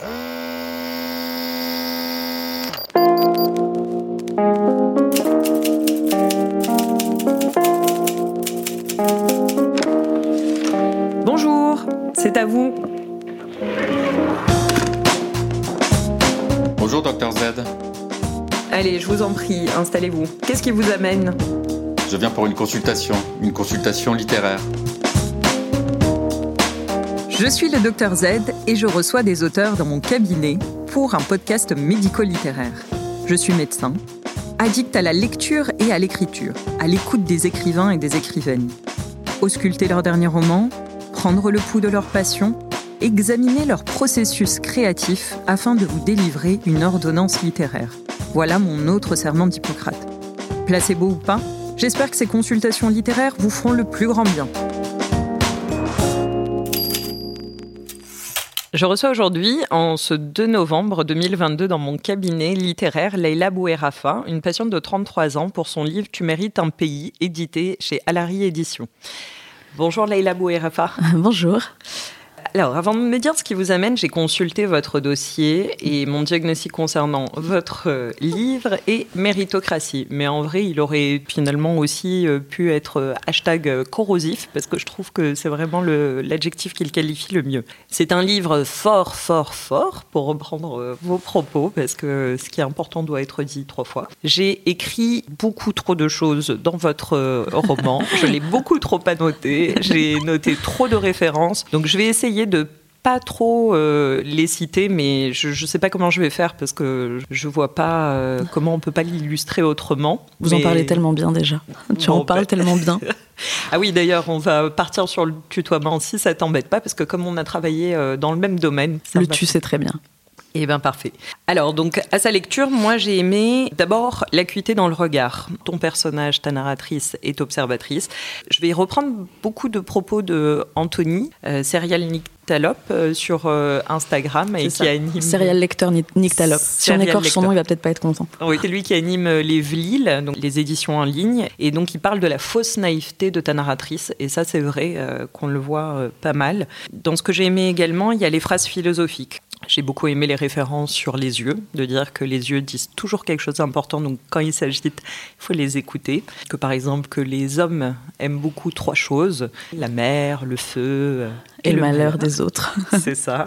Bonjour, c'est à vous. Bonjour, docteur Z. Allez, je vous en prie, installez-vous. Qu'est-ce qui vous amène? Je viens pour une consultation, une consultation littéraire. Je suis le docteur Z et je reçois des auteurs dans mon cabinet pour un podcast médico-littéraire. Je suis médecin, addict à la lecture et à l'écriture, à l'écoute des écrivains et des écrivaines. Ausculter leurs derniers romans, prendre le pouls de leur passion, examiner leur processus créatif afin de vous délivrer une ordonnance littéraire. Voilà mon autre serment d'Hippocrate. Placebo ou pas, j'espère que ces consultations littéraires vous feront le plus grand bien. Je reçois aujourd'hui, en ce 2 novembre 2022, dans mon cabinet littéraire, Leila Bouerafa, une patiente de 33 ans, pour son livre Tu mérites un pays, édité chez Alary Éditions. Bonjour Leila Bouerafa. Bonjour. Alors, avant de me dire ce qui vous amène, j'ai consulté votre dossier et mon diagnostic concernant votre euh, livre est méritocratie. Mais en vrai, il aurait finalement aussi euh, pu être euh, hashtag corrosif parce que je trouve que c'est vraiment l'adjectif qui le qualifie le mieux. C'est un livre fort, fort, fort, pour reprendre vos propos, parce que ce qui est important doit être dit trois fois. J'ai écrit beaucoup trop de choses dans votre roman. Je l'ai beaucoup trop annoté. J'ai noté trop de références. Donc, je vais essayer de pas trop euh, les citer, mais je ne sais pas comment je vais faire parce que je vois pas euh, comment on peut pas l'illustrer autrement. Vous en parlez tellement bien déjà. Tu en parles ben. tellement bien. ah oui, d'ailleurs, on va partir sur le tutoiement si ça t'embête pas, parce que comme on a travaillé euh, dans le même domaine. Le tu sais très bien. Eh bien, parfait. Alors, donc, à sa lecture, moi, j'ai aimé d'abord l'acuité dans le regard. Ton personnage, ta narratrice, est observatrice. Je vais reprendre beaucoup de propos de Anthony, euh, serial Nyctalope, euh, sur euh, Instagram. Et qui anime... Serial lecteur Nyctalope. Si on écorche son nom, il va peut-être pas être content. Oui, c'est lui qui anime les VLIL, donc les éditions en ligne. Et donc, il parle de la fausse naïveté de ta narratrice. Et ça, c'est vrai qu'on le voit pas mal. Dans ce que j'ai aimé également, il y a les phrases philosophiques. J'ai beaucoup aimé les références sur les yeux, de dire que les yeux disent toujours quelque chose d'important, donc quand ils s'agitent, il faut les écouter. Que par exemple, que les hommes aiment beaucoup trois choses la mer, le feu euh, et, le, malheur des autres. C'est ça.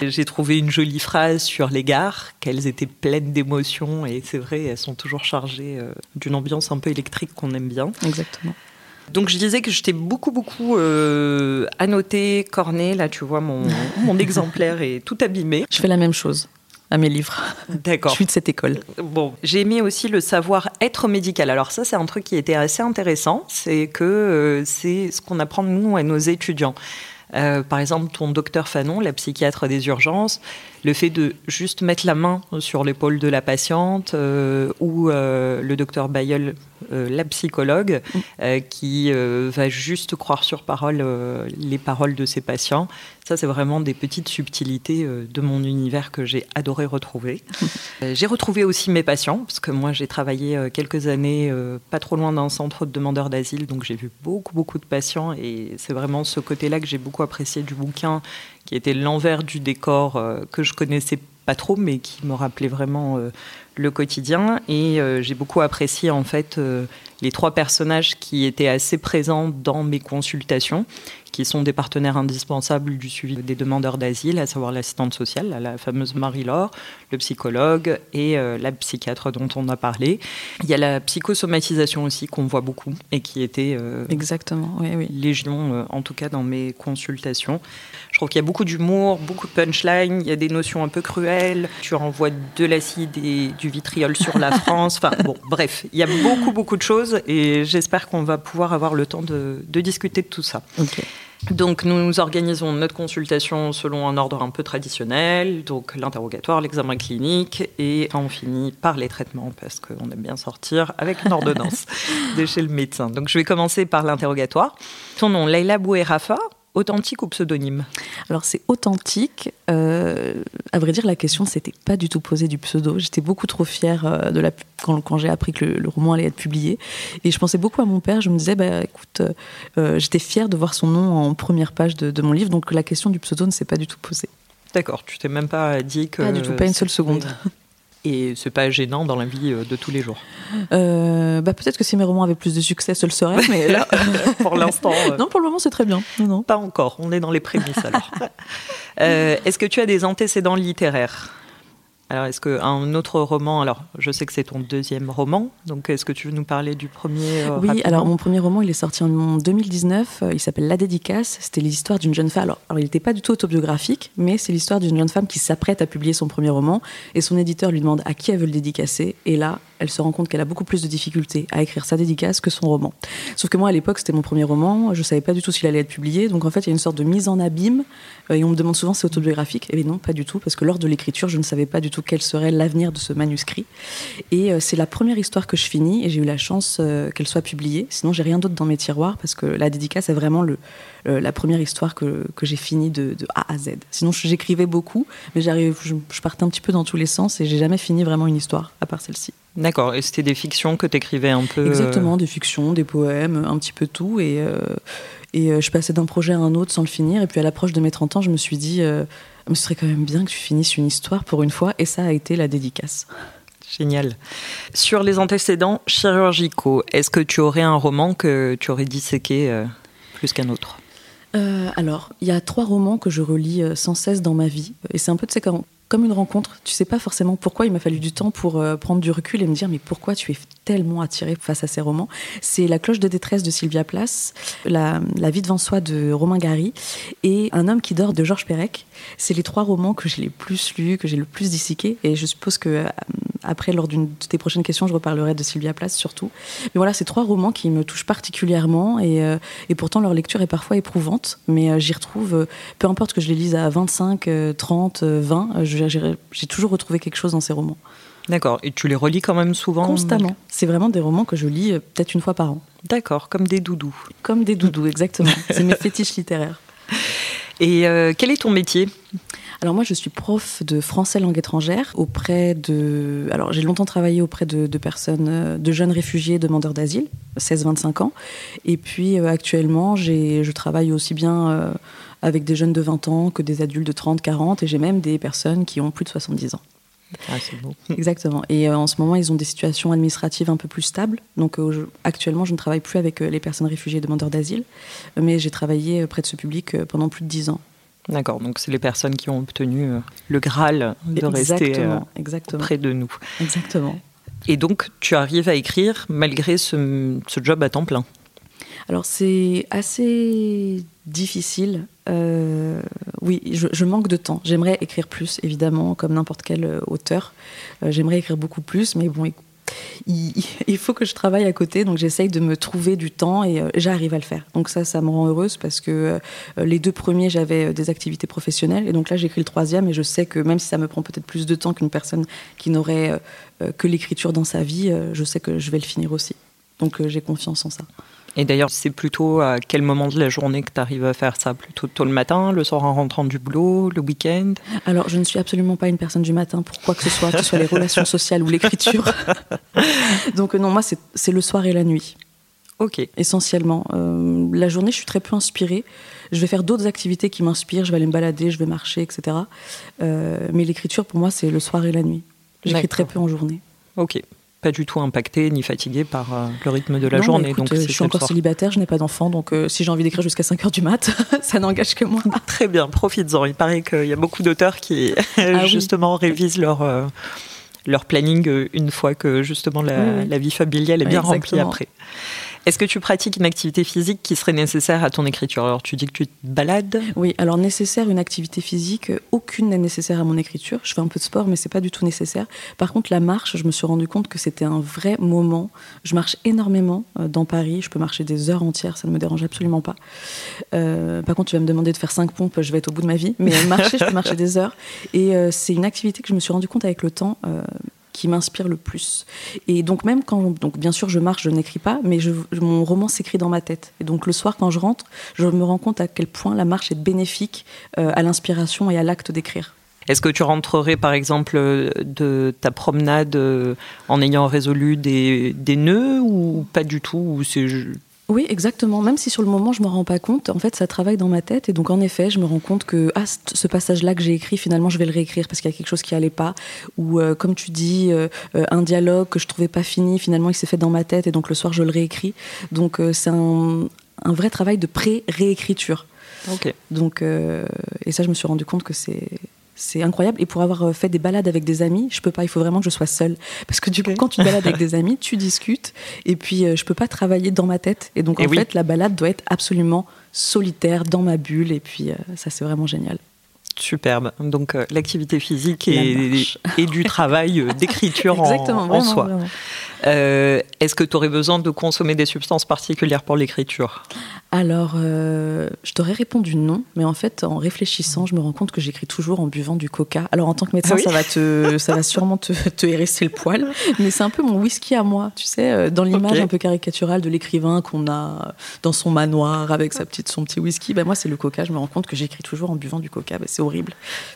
J'ai trouvé une jolie phrase sur les gares, qu'elles étaient pleines d'émotions, et c'est vrai, elles sont toujours chargées euh, d'une ambiance un peu électrique qu'on aime bien. Exactement. Donc je disais que j'étais beaucoup, beaucoup euh, annotée, cornée. Là, tu vois, mon, mon exemplaire est tout abîmé. Je fais la même chose à mes livres. D'accord. Je suis de cette école. Bon, j'ai aimé aussi le savoir-être médical. Alors ça, c'est un truc qui était assez intéressant. C'est que euh, c'est ce qu'on apprend nous à nos étudiants. Euh, par exemple, ton docteur Fanon, la psychiatre des urgences, le fait de juste mettre la main sur l'épaule de la patiente, euh, ou euh, le docteur Bayeul, la psychologue, mm. qui va juste croire sur parole les paroles de ses patients. Ça, c'est vraiment des petites subtilités de mon univers que j'ai adoré retrouver. j'ai retrouvé aussi mes patients, parce que moi, j'ai travaillé quelques années pas trop loin d'un centre de demandeurs d'asile, donc j'ai vu beaucoup, beaucoup de patients, et c'est vraiment ce côté-là que j'ai beaucoup apprécié du bouquin, qui était l'envers du décor euh, que je connaissais pas trop, mais qui me rappelait vraiment euh, le quotidien. Et euh, j'ai beaucoup apprécié en fait les trois personnages qui étaient assez présents dans mes consultations, qui sont des partenaires indispensables du suivi des demandeurs d'asile, à savoir l'assistante sociale, la fameuse Marie-Laure, le psychologue et la psychiatre dont on a parlé. Il y a la psychosomatisation aussi qu'on voit beaucoup et qui était euh, exactement, oui, oui. légion en tout cas dans mes consultations. Je trouve qu'il y a beaucoup d'humour, beaucoup de punchline, il y a des notions un peu cruelles. Tu renvoies de l'acide et du vitriol sur la France. Enfin bon, bref, il y a beaucoup beaucoup de choses et j'espère qu'on va pouvoir avoir le temps de, de discuter de tout ça. Donc nous organisons notre consultation selon un ordre un peu traditionnel, donc l'interrogatoire, l'examen clinique, et on finit par les traitements parce qu'on aime bien sortir avec une ordonnance de chez le médecin. Donc je vais commencer par l'interrogatoire. Ton nom, Leila Bouerafa, Authentique ou pseudonyme Alors c'est authentique. Euh, à vrai dire, la question s'était pas du tout posée du pseudo. J'étais beaucoup trop fière euh, de la quand, j'ai appris que le, roman allait être publié, et je pensais beaucoup à mon père. Je me disais, bah écoute, euh, j'étais fière de voir son nom en première page de, de, mon livre, donc la question du pseudo ne s'est pas du tout posée. D'accord, tu t'es même pas dit que. Pas du tout, pas une seule seconde. Et c'est pas gênant dans la vie euh, de tous les jours. Euh, bah peut-être que si mes romans avaient plus de succès, ce le serait, mais là, pour l'instant. euh, non, pour le moment, c'est très bien. Non, non. Pas encore, on est dans les prémices alors. Euh, est-ce que tu as des antécédents littéraires? Alors, est-ce qu'un autre roman, alors je sais que c'est ton deuxième roman, donc est-ce que tu veux nous parler du premier euh, Oui, alors mon premier roman, il est sorti en 2019. euh, Il s'appelle La dédicace. C'était l'histoire d'une jeune femme. Alors, alors, il n'était pas du tout autobiographique, mais c'est l'histoire d'une jeune femme qui s'apprête à publier son premier roman. Et son éditeur lui demande à qui elle veut le dédicacer. Et là, elle se rend compte qu'elle a beaucoup plus de difficultés à écrire sa dédicace que son roman. Sauf que moi, à l'époque, c'était mon premier roman. Je savais pas du tout s'il allait être publié. Donc, en fait, il y a une sorte de mise en abîme. Euh, Et on me demande souvent si c'est autobiographique. Et bien non, pas du tout. Parce que lors de l'écriture, je ne savais pas du tout quel serait l'avenir de ce manuscrit. Et euh, c'est la première histoire que je finis et j'ai eu la chance euh, qu'elle soit publiée. Sinon, j'ai rien d'autre dans mes tiroirs parce que la dédicace est vraiment le, la première histoire que, que j'ai finie de, A à Z. Sinon, j'écrivais beaucoup, mais je, je partais un petit peu dans tous les sens et j'ai jamais fini vraiment une histoire à part celle-ci. D'accord, et c'était des fictions que tu écrivais un peu. euh, Exactement, des fictions, des poèmes, un petit peu tout. Et, euh, et euh, je passais d'un projet à un autre sans le finir. Et puis à l'approche de mes 30 ans, je me suis dit, ce serait quand même bien que tu finisses une histoire pour une fois. Et ça a été la dédicace. Génial. Sur les antécédents chirurgicaux, est-ce que tu aurais un roman que tu aurais disséqué plus qu'un autre? Euh, alors, il y a trois romans que je relis sans cesse dans ma vie. Et c'est un peu, tu sais, comme, une rencontre. Tu sais pas forcément pourquoi il m'a fallu du temps pour euh, prendre du recul et me dire, mais pourquoi tu es tellement attiré face à ces romans C'est La cloche de détresse de Sylvia Plath, La, la vie devant soi de Romain Gary et Un homme qui dort de Georges Perec. C'est les trois romans que j'ai les plus lus, que j'ai le plus disséqués. Et je suppose que euh, après, lors d'une de tes prochaines questions, je reparlerai de Sylvia Plath surtout. Mais voilà, c'est trois romans qui me touchent particulièrement et, euh, et pourtant leur lecture est parfois éprouvante. Mais euh, j'y retrouve, peu importe que je les lise à 25, euh, 30, euh, 20, euh, je- j'ai j'ai toujours retrouvé quelque chose dans ces romans. D'accord, et tu les relis quand même souvent Constamment. C'est vraiment des romans que je lis euh, peut-être une fois par an. D'accord, comme des doudous. Comme des doudous, exactement. c'est mes fétiches littéraires. Et euh, quel est ton métier? Alors moi, je suis prof de français langue étrangère auprès de... Alors j'ai longtemps travaillé auprès de, de personnes, euh, de jeunes réfugiés demandeurs d'asile, 16-25 ans. Et puis euh, actuellement, je travaille aussi bien euh, avec des jeunes de 20 ans que des adultes de 30, 40. Et j'ai même des personnes qui ont plus de 70 ans. Ah, c'est beau. Exactement. Et euh, en ce moment, ils ont des situations administratives un peu plus stables. Donc euh, je- actuellement, je ne travaille plus avec euh, les personnes réfugiées et demandeurs d'asile. Mais j'ai travaillé près de ce public pendant plus de 10 ans. D'accord, donc c'est les personnes qui ont obtenu le Graal de rester exactement. près de nous. Exactement. Et donc, tu arrives à écrire malgré ce, ce job à temps plein? Alors c'est assez difficile. Euh, oui, je, manque de temps. J'aimerais écrire plus, évidemment, comme n'importe quel euh, auteur. Euh, J'aimerais écrire beaucoup plus, mais bon, il, faut que je travaille à côté, donc j'essaye de me trouver du temps et j'arrive à le faire. Donc ça, ça me rend heureuse parce que les deux premiers, j'avais des activités professionnelles et donc là, j'écris le troisième et je sais que même si ça me prend peut-être plus de temps qu'une personne qui n'aurait que l'écriture dans sa vie, je sais que je vais le finir aussi. Donc j'ai confiance en ça. Et d'ailleurs, c'est plutôt à quel moment de la journée que tu arrives à faire ça? Plutôt tôt le matin, le soir en rentrant du boulot, le week-end? Alors, je ne suis absolument pas une personne du matin pour quoi que ce soit, que ce soit les relations sociales ou l'écriture. Donc, euh, non, moi, c'est le soir et la nuit, Ok, essentiellement. Euh, la journée, je suis très peu inspirée. Je vais faire d'autres activités qui m'inspirent. Je vais aller me balader, je vais marcher, etc. Euh, mais l'écriture, pour moi, c'est le soir et la nuit. J'écris très peu en journée. ok. Pas du tout impacté ni fatigué par euh, le rythme de la Non, journée. écoute, donc je suis encore célibataire, je n'ai pas d'enfant, donc euh, si j'ai envie d'écrire jusqu'à 5 heures du mat, ça n'engage que moi. Très bien, profites-en. Il paraît qu'il y a beaucoup d'auteurs qui Ah oui. justement révisent leur, euh, leur planning une fois que justement la, Oui, oui. la vie familiale est bien remplie après. Est-ce que tu pratiques une activité physique qui serait nécessaire à ton écriture Alors tu dis que tu te balades Oui, alors nécessaire une activité physique, aucune n'est nécessaire à mon écriture. Je fais un peu de sport, mais c'est pas du tout nécessaire. Par contre, la marche, je me suis rendu compte que c'était un vrai moment. Je marche énormément euh, dans Paris. Je peux marcher des heures entières, ça ne me dérange absolument pas. Euh, par contre, tu vas me demander de faire cinq pompes, je vais être au bout de ma vie. Mais marcher, je peux marcher des heures. Et euh, c'est une activité que je me suis rendu compte avec le temps. euh, qui m'inspire le plus. Et donc même quand, donc bien sûr je marche, je n'écris pas, mais je, mon roman s'écrit dans ma tête. Et donc le soir quand je rentre, je me rends compte à quel point la marche est bénéfique euh, à l'inspiration et à l'acte d'écrire. Est-ce que tu rentrerais par exemple de ta promenade euh, en ayant résolu des, des nœuds ou pas du tout ou c'est Oui, exactement. Même si sur le moment je me rends pas compte, en fait, ça travaille dans ma tête. Et donc, en effet, je me rends compte que ah, ce passage-là que j'ai écrit, finalement, je vais le réécrire parce qu'il y a quelque chose qui allait pas. Ou euh, comme tu dis, euh, euh, un dialogue que je trouvais pas fini, finalement, il s'est fait dans ma tête. Et donc, le soir, je le réécris. Donc, c'est un, un, vrai travail de pré-réécriture. Ok. Donc, et ça, je me suis rendu compte que c'est c'est incroyable. Et pour avoir euh, fait des balades avec des amis, je peux pas. Il faut vraiment que je sois seule. Parce que du coup, quand tu balades avec des amis, tu discutes. Et puis, euh, je peux pas travailler dans ma tête. Et donc, en fait, la balade doit être absolument solitaire, dans ma bulle. Et puis, euh, ça, c'est vraiment génial. Superbe. Donc l'activité physique et, et, du travail d'écriture en, en, soi. Est-ce que tu aurais besoin de consommer des substances particulières pour l'écriture? Alors, euh, je t'aurais répondu non, mais en fait, en réfléchissant, je me rends compte que j'écris toujours en buvant du coca. Alors, en tant que médecin, ah ça, va te, ça va sûrement te, te hérisser le poil, mais c'est un peu mon whisky à moi, tu sais, euh, dans l'image un peu caricaturale de l'écrivain qu'on a dans son manoir avec sa petite, son petit whisky. Ben, moi, c'est le coca. Je me rends compte que j'écris toujours en buvant du coca. Ben, c'est Il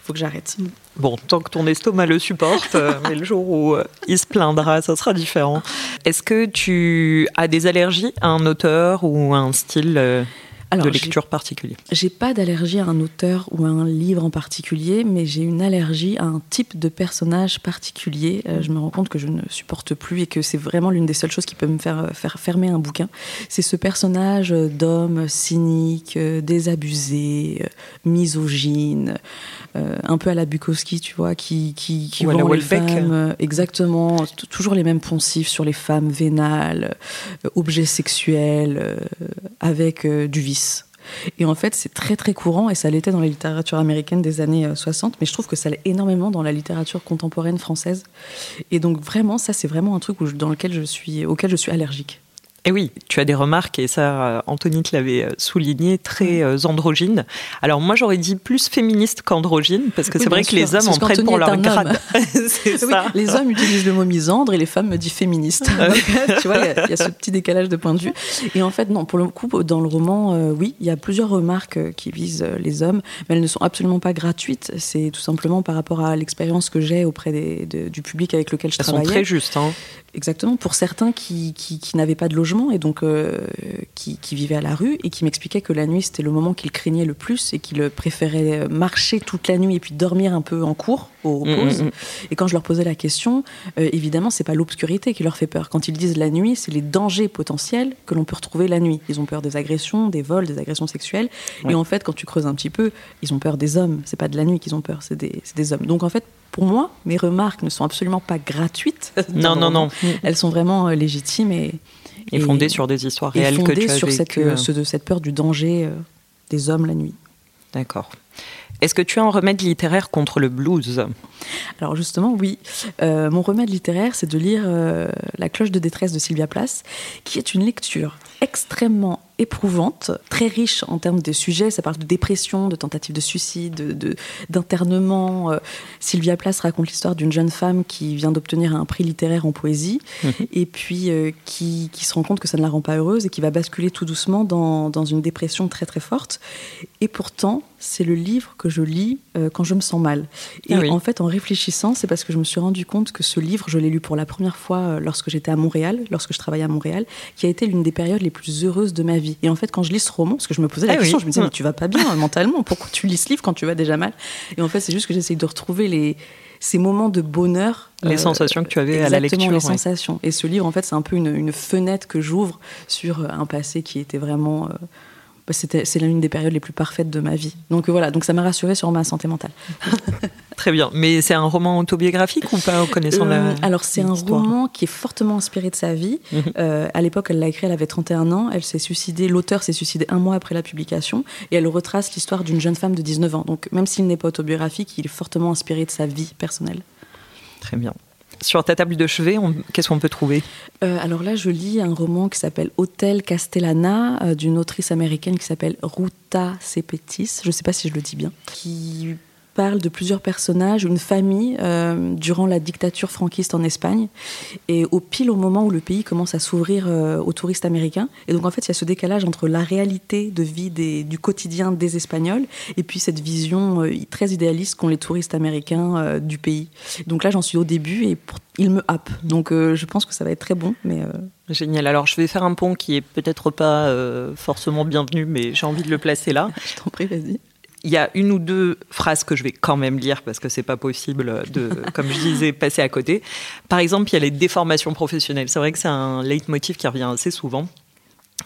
faut que j'arrête. Bon, tant que ton estomac le supporte, euh, mais le jour où il se plaindra, ça sera différent. Est-ce que tu as des allergies à un auteur ou un style euh, de lecture particulier J'ai pas d'allergie à un auteur ou à un livre en particulier, mais j'ai une allergie à un type de personnage particulier. Euh, je me rends compte que je ne supporte plus et que c'est vraiment l'une des seules choses qui peut me faire, euh, faire fermer un bouquin. C'est ce personnage d'homme cynique, désabusé, misogyne, un peu à la Bukowski, tu vois, qui, qui, qui voit les femmes. Exactement, toujours les mêmes poncifs sur les femmes vénales, objets sexuels, avec du vice et en fait, c'est très très courant, et ça l'était dans la littérature américaine des années 60, euh, mais je trouve que ça l'est énormément dans la littérature contemporaine française. Et donc vraiment, ça c'est vraiment un truc dans lequel je suis, auquel je suis allergique. Et oui, tu as des remarques, et ça, euh, Anthony te l'avait euh, souligné, très euh, androgyne. Alors moi, j'aurais dit plus féministe qu'androgyne, parce que c'est vrai que les hommes en prennent pour leur grade. les hommes utilisent le mot misandre et les femmes me disent féministe. tu vois, il y, a ce petit décalage de point de vue. Et en fait, non, pour le coup, dans le roman, oui, il y a plusieurs remarques qui visent les hommes, mais elles ne sont absolument pas gratuites. C'est tout simplement par rapport à l'expérience que j'ai auprès des, du public avec lequel je elles travaille. Elles sont très justes. Hein. Exactement. Pour certains qui, qui, qui n'avaient pas de logement et donc euh, qui, qui, vivaient à la rue et qui m'expliquaient que la nuit c'était le moment qu'ils craignaient le plus et qu'ils préféraient marcher toute la nuit et puis dormir un peu en cours aux, mm, pauses. Mm, mm. Et quand je leur posais la question, euh, évidemment c'est pas l'obscurité qui leur fait peur. Quand ils disent la nuit, c'est les dangers potentiels que l'on peut retrouver la nuit. Ils ont peur des agressions, des vols, des agressions sexuelles. Et en fait, quand tu creuses un petit peu, ils ont peur des hommes. C'est pas de la nuit qu'ils ont peur, c'est des, des hommes. Donc en fait, pour moi, mes remarques ne sont absolument pas gratuites. Non, non, non. Elles sont vraiment euh, légitimes et, et, fondées sur des histoires réelles que tu as sur cette, euh, de cette peur du danger euh, des hommes la nuit. D'accord. Est-ce que tu as un remède littéraire contre le blues? Alors justement, oui. mon remède littéraire, c'est de lire La cloche de détresse de Sylvia Plath, qui est une lecture extrêmement éprouvante, très riche en termes de sujets. Ça parle de dépression, de tentatives de suicide, d'internement. Euh, Sylvia Plath raconte l'histoire d'une jeune femme qui vient d'obtenir un prix littéraire en poésie mhm. et puis euh, qui, se rend compte que ça ne la rend pas heureuse et qui va basculer tout doucement dans, une dépression très très forte. Et pourtant, c'est le livre que je lis euh, quand je me sens mal. Et ah en fait, en réfléchissant, c'est parce que je me suis rendu compte que ce livre, je l'ai lu pour la première fois lorsque j'étais à Montréal, lorsque je travaillais à Montréal, qui a été l'une des périodes les plus heureuses de ma vie. Et en fait, quand je lis ce roman, parce que je me posais la ah question, je me disais, mais tu vas pas bien mentalement, pourquoi tu lis ce livre quand tu vas déjà mal? Et en fait, c'est juste que j'essaye de retrouver les, ces moments de bonheur. Les euh, sensations que tu avais à la lecture. les sensations. Et ce livre, en fait, c'est un peu une, fenêtre que j'ouvre sur un passé qui était vraiment. Euh, c'est l'une des périodes les plus parfaites de ma vie. Donc voilà, donc ça m'a rassurée sur ma santé mentale. Très bien. Mais c'est un roman autobiographique ou pas, connaissant la. Euh, alors, c'est un roman qui est fortement inspiré de sa vie. Mhm. Euh, à l'époque, elle l'a écrit, elle avait 31 ans. Elle s'est suicidée, l'auteur s'est suicidé un mois après la publication. Et elle retrace l'histoire d'une jeune femme de 19 ans. Donc, même s'il n'est pas autobiographique, il est fortement inspiré de sa vie personnelle. Très bien. Sur ta table de chevet, qu'est-ce qu'on peut trouver? Euh, Alors là, je lis un roman qui s'appelle Hôtel Castellana, d'une autrice américaine qui s'appelle Ruta Cepetis. Je ne sais pas si je le dis bien. Parle de plusieurs personnages, une famille euh, durant la dictature franquiste en Espagne, et au pile au moment où le pays commence à s'ouvrir euh, aux touristes américains. Et donc en fait, il y a ce décalage entre la réalité de vie des, du quotidien des Espagnols et puis cette vision euh, très idéaliste qu'ont les touristes américains du pays. Donc là, j'en suis au début et il me happe. Donc je pense que ça va être très bon, mais. Génial. Alors, je vais faire un pont qui est peut-être pas forcément bienvenu, mais j'ai envie de le placer là. je t'en prie, vas-y il y a une ou deux phrases que je vais quand même lire parce que c'est pas possible de, comme je disais, passer à côté. Par exemple, il y a les déformations professionnelles. C'est vrai que c'est un leitmotiv qui revient assez souvent.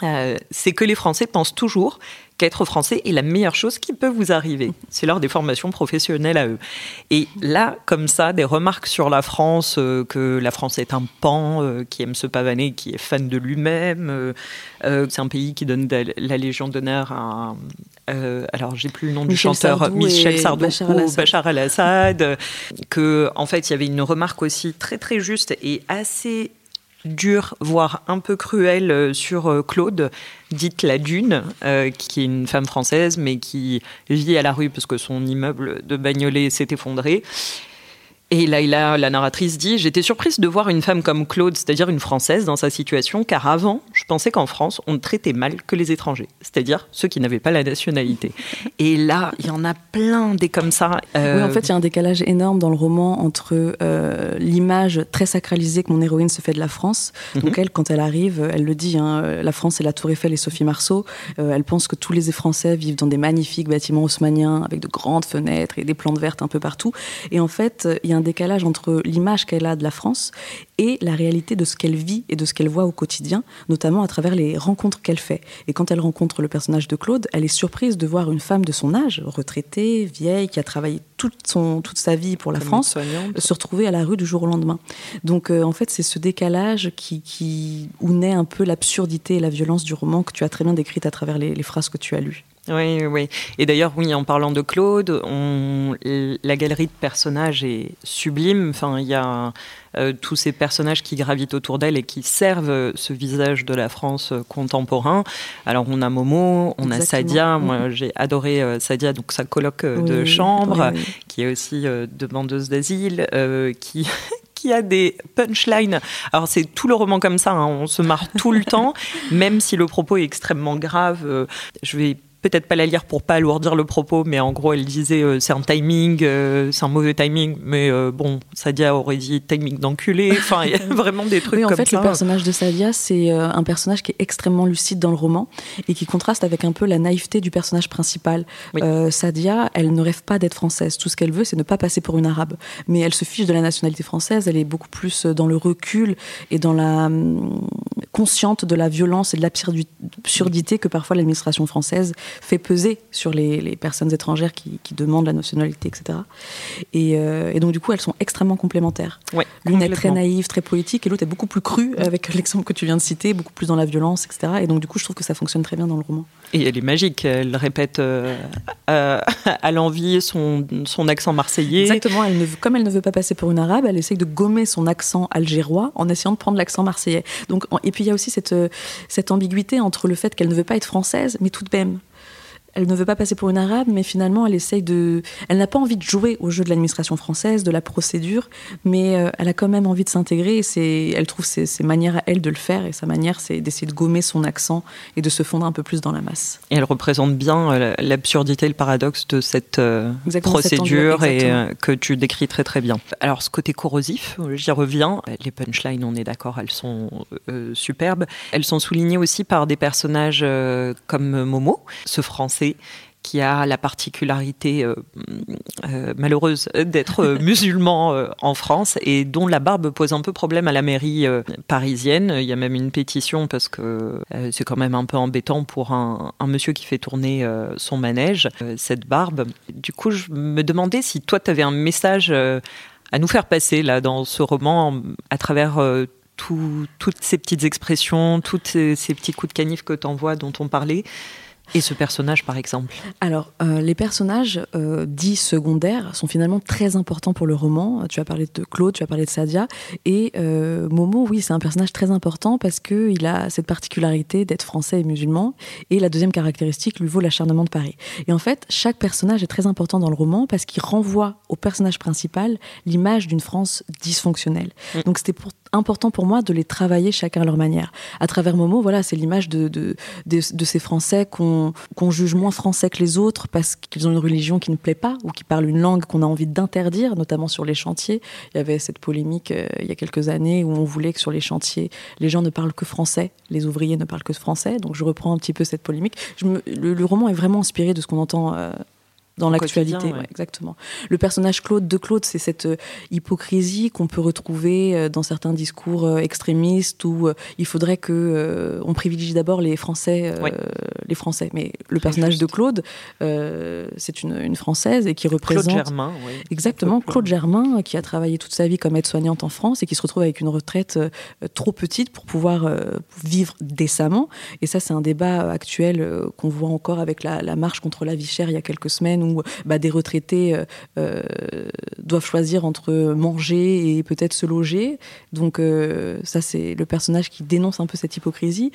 Euh, c'est que les Français pensent toujours qu'être français est la meilleure chose qui peut vous arriver. C'est lors des formations professionnelles à eux. Et là, comme ça, des remarques sur la France, euh, que la France est un pan, euh, qui aime se pavaner, qui est fan de lui-même. C'est un pays qui donne la Légion d'honneur à... alors, j'ai plus le nom du chanteur, Michel Sardou ou Bachar al-Assad. que, en fait, il y avait une remarque aussi très, très juste et assez dure, voire un peu cruelle euh, sur euh, Claude, dite la Dune, euh, qui est une femme française, mais qui vit à la rue parce que son immeuble de Bagnolet s'est effondré. Et Laila, la narratrice, dit J'étais surprise de voir une femme comme Claude, c'est-à-dire une Française, dans sa situation, car avant, je pensais qu'en France, on ne traitait mal que les étrangers, c'est-à-dire ceux qui n'avaient pas la nationalité. Et là, il y en a plein des comme ça. Oui, en fait, il y a un décalage énorme dans le roman entre euh, l'image très sacralisée que mon héroïne se fait de la France. Mhm. Donc, elle, quand elle arrive, elle le dit hein, la France, c'est la Tour Eiffel et Sophie Marceau. Euh, elle pense que tous les Français vivent dans des magnifiques bâtiments haussmanniens avec de grandes fenêtres et des plantes vertes un peu partout. Et en fait, il y a un décalage entre l'image qu'elle a de la France et la réalité de ce qu'elle vit et de ce qu'elle voit au quotidien, notamment à travers les rencontres qu'elle fait. Et quand elle rencontre le personnage de Claude, elle est surprise de voir une femme de son âge, retraitée, vieille, qui a travaillé toute, son, toute sa vie pour la France, se retrouver à la rue du jour au lendemain. Donc euh, en fait, c'est ce décalage qui, qui, où naît un peu l'absurdité et la violence du roman que tu as très bien décrite à travers les, les phrases que tu as lues. Oui, oui. Et d'ailleurs, oui, en parlant de Claude, on, la galerie de personnages est sublime. Enfin, il y a euh, tous ces personnages qui gravitent autour d'elle et qui servent ce visage de la France contemporain. Alors, on a Momo, on a Sadia. Moi, j'ai adoré euh, Sadia, donc sa coloc euh, de chambre, qui est aussi demandeuse d'asile, qui qui a des punchlines. Alors c'est tout le roman comme ça, hein. on se marre tout le temps, même si le propos est extrêmement grave. je vais peut-être pas la lire pour pas alourdir le propos, mais en gros, elle disait euh, c'est un timing, euh, c'est un mauvais timing, mais euh, bon, Sadia aurait dit timing d'enculé. Enfin, il y a vraiment des trucs oui, en fait, le personnage de Sadia, c'est un personnage qui est extrêmement lucide dans le roman et qui contraste avec un peu la naïveté du personnage principal. Sadia, elle ne rêve pas d'être française. Tout ce qu'elle veut, c'est ne pas passer pour une arabe. Mais elle se fiche de la nationalité française. Elle est beaucoup plus dans le recul et dans la hum, consciente de la violence et de l'absurdité que parfois l'administration française fait peser sur les, personnes étrangères qui, demandent la nationalité, etc. Euh, et, donc, du coup, elles sont extrêmement complémentaires. L'une est très naïve, très politique, et l'autre est beaucoup plus crue, avec l'exemple que tu viens de citer, beaucoup plus dans la violence, etc. Et donc, du coup, je trouve que ça fonctionne très bien dans le roman. Et elle est magique, elle répète euh, à, l'envie son, son, accent marseillais. Exactement, elle ne, comme elle ne veut pas passer pour une arabe, elle essaye de gommer son accent algérois en essayant de prendre l'accent marseillais. Donc, et puis il y a aussi cette, cette ambiguïté entre le fait qu'elle ne veut pas être française, mais tout de même elle ne veut pas passer pour une arabe, mais finalement, elle essaye de. Elle n'a pas envie de jouer au jeu de l'administration française, de la procédure, mais euh, elle a quand même envie de s'intégrer. Et elle trouve ses, manières à elle de le faire, et sa manière, c'est d'essayer de gommer son accent et de se fondre un peu plus dans la masse. Et elle représente bien euh, l'absurdité, le paradoxe de cette euh, procédure et que tu décris très très bien. Alors, ce côté corrosif, j'y reviens. Les punchlines, on est d'accord, elles sont superbes. Elles sont soulignées aussi par des personnages comme Momo, ce français qui a la particularité euh, euh, malheureuse d'être euh, musulman en France et dont la barbe pose un peu problème à la mairie parisienne. Il y a même une pétition parce que c'est quand même un peu embêtant pour un, monsieur qui fait tourner son manège, cette barbe. Du coup, je me demandais si toi, tu avais un message à nous faire passer là dans ce roman à travers toutes ces petites expressions, tous ces, petits coups de canif que tu envoies, dont on parlait. Et ce personnage, par exemple Alors, euh, les personnages euh, dits secondaires sont finalement très importants pour le roman. Tu as parlé de Claude, tu as parlé de Sadia. Et euh, Momo, oui, c'est un personnage très important parce qu'il a cette particularité d'être français et musulman. Et la deuxième caractéristique lui vaut l'acharnement de Paris. Et en fait, chaque personnage est très important dans le roman parce qu'il renvoie au personnage principal l'image d'une France dysfonctionnelle. Mm. Donc, c'était important pour moi de les travailler chacun à leur manière. À travers Momo, voilà, c'est l'image de, de, de, ces Français qu'on juge moins français que les autres parce qu'ils ont une religion qui ne plaît pas ou qui parlent une langue qu'on a envie d'interdire, notamment sur les chantiers. Il y avait cette polémique euh, il y a quelques années où on voulait que sur les chantiers, les gens ne parlent que français, les ouvriers ne parlent que français. Donc je reprends un petit peu cette polémique. Le, roman est vraiment inspiré de ce qu'on entend euh, dans l'actualité. exactement. Le personnage Claude de Claude, c'est cette euh, hypocrisie qu'on peut retrouver euh, dans certains discours euh, extrémistes où il faudrait que on privilégie d'abord les Français, les Français. Mais le personnage de Claude, c'est une, une, française et qui représente Claude Germain. Oui. Exactement, Claude Germain, qui a travaillé toute sa vie comme aide-soignante en France et qui se retrouve avec une retraite trop petite pour pouvoir vivre décemment. Et ça, c'est un débat actuel qu'on voit encore avec la, la marche contre la vie chère il y a quelques semaines où bah, des retraités euh, euh, doivent choisir entre manger et peut-être se loger. Donc euh, ça, c'est le personnage qui dénonce un peu cette hypocrisie.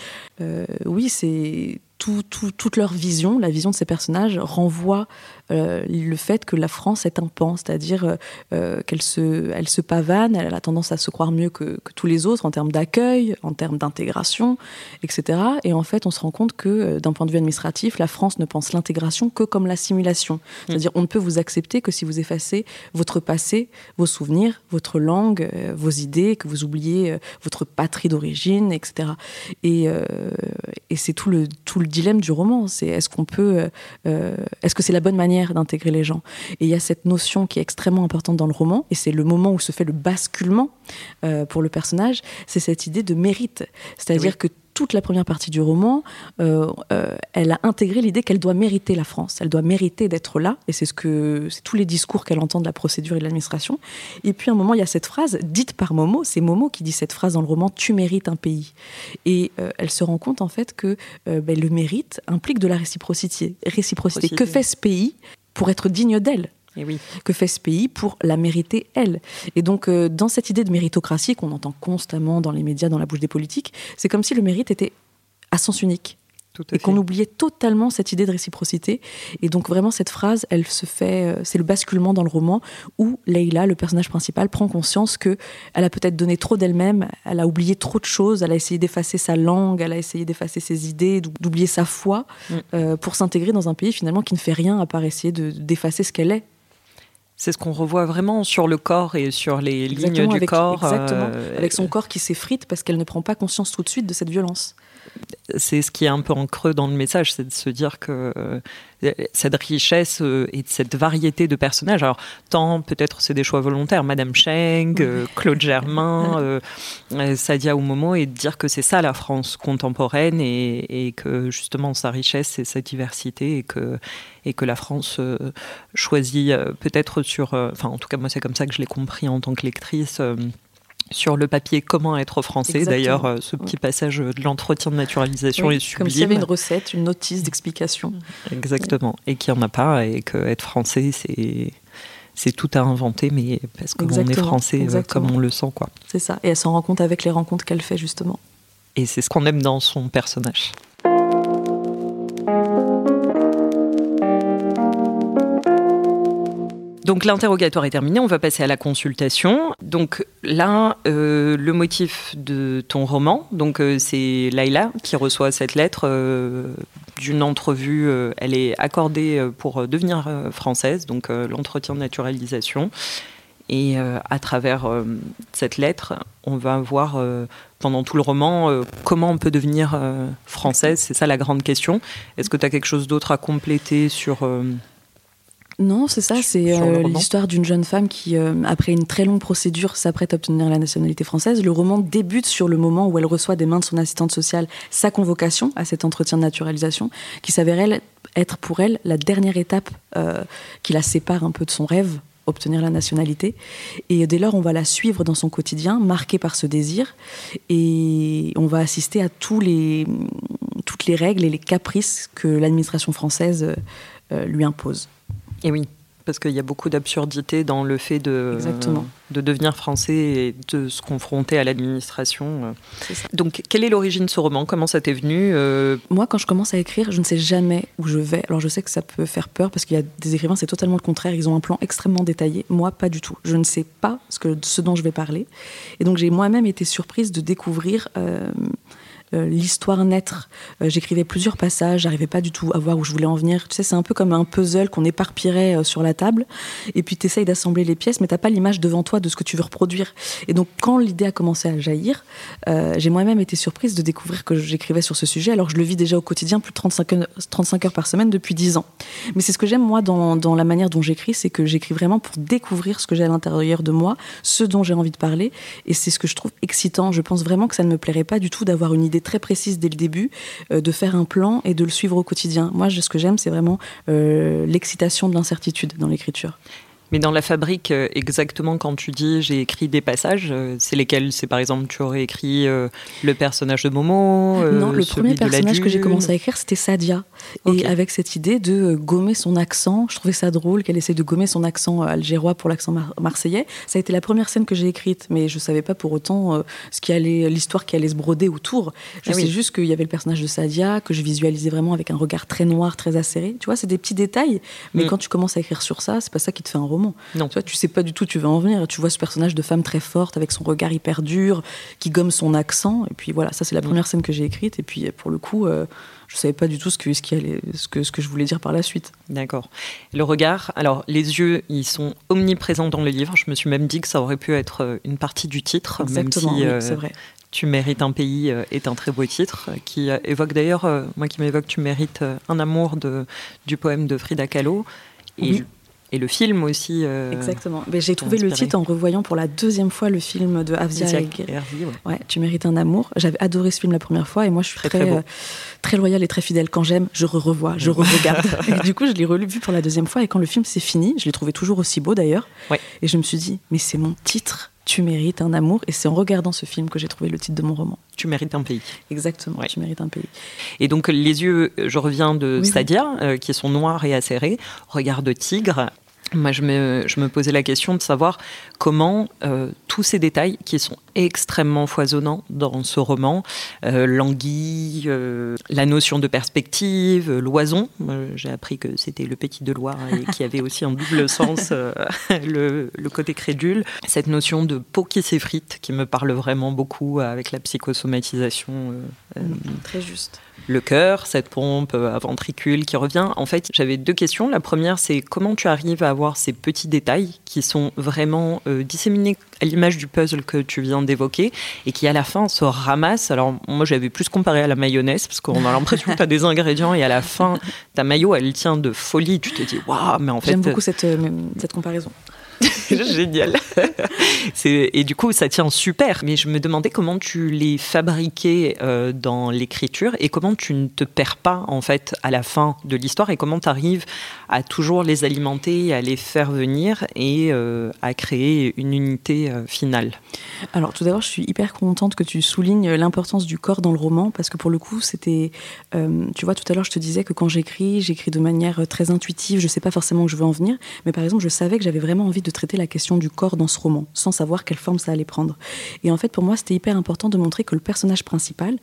oui, c'est toute leur vision, la vision de ces personnages, renvoie euh, le fait que la France est un pan, c'est-à-dire euh, euh, qu'elle se, elle se pavane, elle a tendance à se croire mieux que, tous les autres en termes d'accueil, en termes d'intégration, etc. Et en fait, on se rend compte que d'un point de vue administratif, la France ne pense l'intégration que comme l'assimilation. C'est-à-dire, on ne peut vous accepter que si vous effacez votre passé, vos souvenirs, votre langue, vos idées, que vous oubliez votre patrie d'origine, etc. Et, et c'est tout le, tout le dilemme du roman. C'est est-ce qu'on peut, euh, euh, est-ce que c'est la bonne manière d'intégrer les gens? Et il y a cette notion qui est extrêmement importante dans le roman, et c'est le moment où se fait le basculement euh, pour le personnage. C'est cette idée de mérite, c'est-à-dire que toute la première partie du roman, euh, euh, elle a intégré l'idée qu'elle doit mériter la France, elle doit mériter d'être là, et c'est ce que c'est tous les discours qu'elle entend de la procédure et de l'administration. Et puis à un moment, il y a cette phrase dite par Momo, c'est Momo qui dit cette phrase dans le roman "Tu mérites un pays", et euh, elle se rend compte en fait que ben, le mérite implique de la réciprocité. Réciprocité. Que fait ce pays pour être digne d'elle? Et oui. Que fait ce pays pour la mériter, elle? Et donc, euh, dans cette idée de méritocratie qu'on entend constamment dans les médias, dans la bouche des politiques, c'est comme si le mérite était à sens unique. et qu'on oubliait totalement cette idée de réciprocité. Et donc vraiment cette phrase, elle se fait, euh, c'est le basculement dans le roman où Leila, le personnage principal, prend conscience que elle a peut-être donné trop d'elle-même, elle a oublié trop de choses, elle a essayé d'effacer sa langue, elle a essayé d'effacer ses idées, d'oublier sa foi mm. euh, pour s'intégrer dans un pays finalement qui ne fait rien à part essayer d'effacer ce qu'elle est. C'est ce qu'on revoit vraiment sur le corps et sur les lignes du corps. Exactement, euh, avec son corps qui s'effrite parce qu'elle ne prend pas conscience tout de suite de cette violence c'est ce qui est un peu en creux dans le message, c'est de se dire que euh, cette richesse euh, et cette variété de personnages, alors tant peut-être c'est des choix volontaires, Madame Cheng, euh, Claude Germain, Sadia Oumomo, et de dire que c'est ça la France contemporaine et, que justement sa richesse c'est sa diversité et que, et que la France choisit peut-être sur, enfin en tout cas moi c'est comme ça que je l'ai compris en tant que lectrice sur le papier comment être français. D'ailleurs, euh, ce petit passage de l'entretien de naturalisation est sublime. Comme s'il y avait une recette, une notice d'explication. Exactement. Et qu'il n'y en a pas, et que être français, c'est c'est tout à inventer, mais parce qu'on est français euh, comme on le sent. quoi. C'est ça. Et elle s'en rend compte avec les rencontres qu'elle fait, justement. Et c'est ce qu'on aime dans son personnage. Donc l'interrogatoire est terminé, on va passer à la consultation. Donc là, euh, le motif de ton roman, donc euh, c'est Laila qui reçoit cette lettre euh, d'une entrevue. elle est accordée pour devenir française, donc l'entretien de naturalisation. Et à travers cette lettre, on va voir pendant tout le roman comment on peut devenir française. C'est ça la grande question. Est-ce que tu as quelque chose d'autre à compléter sur non, c'est ça, c'est euh, l'histoire d'une jeune femme qui, euh, après une très longue procédure, s'apprête à obtenir la nationalité française. Le roman débute sur le moment où elle reçoit des mains de son assistante sociale sa convocation à cet entretien de naturalisation, qui s'avère être pour elle la dernière étape euh, qui la sépare un peu de son rêve obtenir la nationalité. Et dès lors, on va la suivre dans son quotidien, marqué par ce désir. Et on va assister à tous les, toutes les règles et les caprices que l'administration française lui impose. Et oui, parce qu'il y a beaucoup d'absurdité dans le fait de, de devenir français et de se confronter à l'administration. Donc, quelle est l'origine de ce roman? Comment ça t'est venu euh? Moi, quand je commence à écrire, je ne sais jamais où je vais. Alors, je sais que ça peut faire peur parce qu'il y a des écrivains, c'est totalement le contraire. Ils ont un plan extrêmement détaillé. Moi, pas du tout. Je ne sais pas ce, que, ce dont je vais parler. Et donc, j'ai moi-même été surprise de découvrir. Euh, euh, l'histoire naître. Euh, j'écrivais plusieurs passages, j'arrivais pas du tout à voir où je voulais en venir. Tu sais, c'est un peu comme un puzzle qu'on éparpillerait euh, sur la table, et puis tu essayes d'assembler les pièces, mais t'as pas l'image devant toi de ce que tu veux reproduire. Et donc, quand l'idée a commencé à jaillir, j'ai moi-même été surprise de découvrir que j'écrivais sur ce sujet, alors je le vis déjà au quotidien, plus de 35 heures, 35 heures par semaine depuis 10 ans. Mais c'est ce que j'aime, moi, dans la manière dont j'écris, c'est que j'écris vraiment pour découvrir ce que j'ai à l'intérieur de moi, ce dont j'ai envie de parler, et c'est ce que je trouve excitant. Je pense vraiment que ça ne me plairait pas du tout d'avoir une idée très précise dès le début, euh, de faire un plan et de le suivre au quotidien. Moi, ce que j'aime, c'est vraiment euh, l'excitation de l'incertitude dans l'écriture. Mais dans la fabrique, euh, exactement quand tu dis j'ai écrit des passages, c'est lesquels? C'est par exemple, tu aurais écrit euh, le personnage de Momo Non, le premier personnage que j'ai commencé à écrire, c'était Sadia. Et avec cette idée de gommer son accent, je trouvais ça drôle qu'elle essaie de gommer son accent algérois pour l'accent marseillais. Ça a été la première scène que j'ai écrite, mais je savais pas pour autant ce qui allait, l'histoire qui allait se broder autour. Je ah sais juste qu'il y avait le personnage de Sadia, que je visualisais vraiment avec un regard très noir, très acéré. Tu vois, c'est des petits détails, mais mm. quand tu commences à écrire sur ça, c'est pas ça qui te fait un roman non. Tu vois, tu sais pas du tout où tu vas en venir. Tu vois ce personnage de femme très forte avec son regard hyper dur, qui gomme son accent. Et puis voilà, ça c'est la mm. première scène que j'ai écrite. Et puis pour le coup, euh, je savais pas du tout ce que, ce, allait, ce, que, ce que je voulais dire par la suite. D'accord. Le regard, alors les yeux, ils sont omniprésents dans le livre. Je me suis même dit que ça aurait pu être euh, une partie du titre. Exactement, même si, euh, c'est vrai. Tu mérites un pays est un très beau titre qui évoque d'ailleurs, moi qui m'évoque Tu mérites un amour de, du poème de Frida Kahlo. Et et le film aussi. Euh, Exactement. Mais j'ai trouvé le titre en revoyant pour la deuxième fois le film de Avzia ouais. Tu mérites un amour. J'avais adoré ce film la première fois et moi je suis très, très, euh, très loyale et très fidèle. Quand j'aime, je re-revois, je re-regarde. du coup, je l'ai relu pour la deuxième fois et quand le film s'est fini, je l'ai trouvé toujours aussi beau d'ailleurs. Et je me suis dit, mais c'est mon titre. Tu mérites un amour. Et c'est en regardant ce film que j'ai trouvé le titre de mon roman. Tu mérites un pays. Exactement, tu mérites un pays. Et donc, les yeux, je reviens de Sadia, euh, qui sont noirs et acérés, regard de tigre. Moi, je me, je me, posais la question de savoir comment euh, tous ces détails qui sont extrêmement foisonnants dans ce roman, euh, l'anguille, euh, la notion de perspective, l'oison, j'ai appris que c'était le petit de Loire et qui avait aussi un double sens, le, le, côté crédule, cette notion de peau qui s'effrite qui me parle vraiment beaucoup avec la psychosomatisation. Très juste le cœur, cette pompe à ventricule qui revient. En fait, j'avais deux questions. La première, c'est comment tu arrives à avoir ces petits détails qui sont vraiment euh, disséminés à l'image du puzzle que tu viens d'évoquer et qui à la fin se ramassent. Alors moi, j'avais plus comparé à la mayonnaise parce qu'on a l'impression que tu as des ingrédients et à la fin, ta maillot, elle tient de folie. Tu te dis, waouh, mais en fait... J'aime beaucoup cette, euh, cette comparaison. Génial. et du coup, ça tient super. Mais je me demandais comment tu les fabriquais euh, dans l'écriture et comment tu ne te perds pas en fait à la fin de l'histoire et comment tu arrives à toujours les alimenter, à les faire venir et euh, à créer une unité euh, finale. Alors tout d'abord, je suis hyper contente que tu soulignes l'importance du corps dans le roman parce que pour le coup, c'était, tu vois, tout à l'heure, je te disais que quand j'écris, j'écris de manière très intuitive. Je sais pas forcément où je veux en venir, mais par exemple, je savais que j'avais vraiment envie de traiter la question du corps dans ce roman, sans savoir quelle forme ça allait prendre. Et en fait, pour moi, c'était hyper important de montrer que le personnage principal,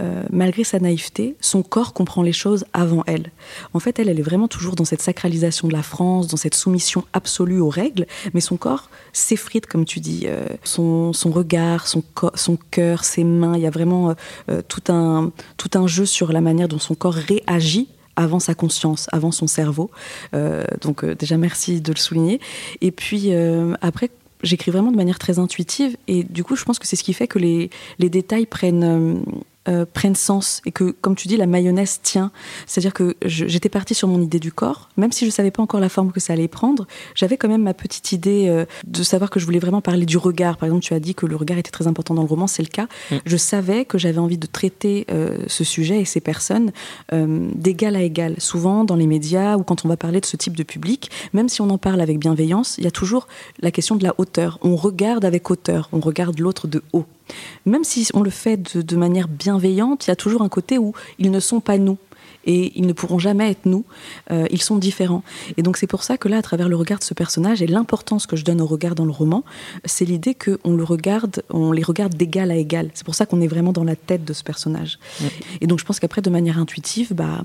euh, malgré sa naïveté, son corps comprend les choses avant elle. En fait, elle, elle est vraiment toujours dans cette sacralisation de la France, dans cette soumission absolue aux règles, mais son corps s'effrite, comme tu dis. Euh, son, regard, son, son cœur, ses mains, il y a vraiment euh, tout, un, tout un jeu sur la manière dont son corps réagit avant sa conscience, avant son cerveau. Euh, donc euh, déjà merci de le souligner. Et puis euh, après, j'écris vraiment de manière très intuitive et du coup je pense que c'est ce qui fait que les, les détails prennent euh, prennent sens et que, comme tu dis, la mayonnaise tient. C'est-à-dire que j'étais partie sur mon idée du corps, même si je savais pas encore la forme que ça allait prendre, j'avais quand même ma petite idée euh, de savoir que je voulais vraiment parler du regard. Par exemple, tu as dit que le regard était très important dans le roman, c'est le cas. Mm. Je savais que j'avais envie de traiter euh, ce sujet et ces personnes d'égal à égal. Souvent, dans les médias ou quand on va parler de ce type de public, même si on en parle avec bienveillance, il y a toujours la question de la hauteur. On regarde avec hauteur, on regarde l'autre de haut. Même si on le fait de, de manière bienveillante, il y a toujours un côté où ils ne sont pas nous et ils ne pourront jamais être nous. Euh, ils sont différents. Et donc c'est pour ça que là, à travers le regard de ce personnage et l'importance que je donne au regard dans le roman, c'est l'idée qu'on le regarde, on les regarde d'égal à égal. C'est pour ça qu'on est vraiment dans la tête de ce personnage. Et donc je pense qu'après, de manière intuitive, bah,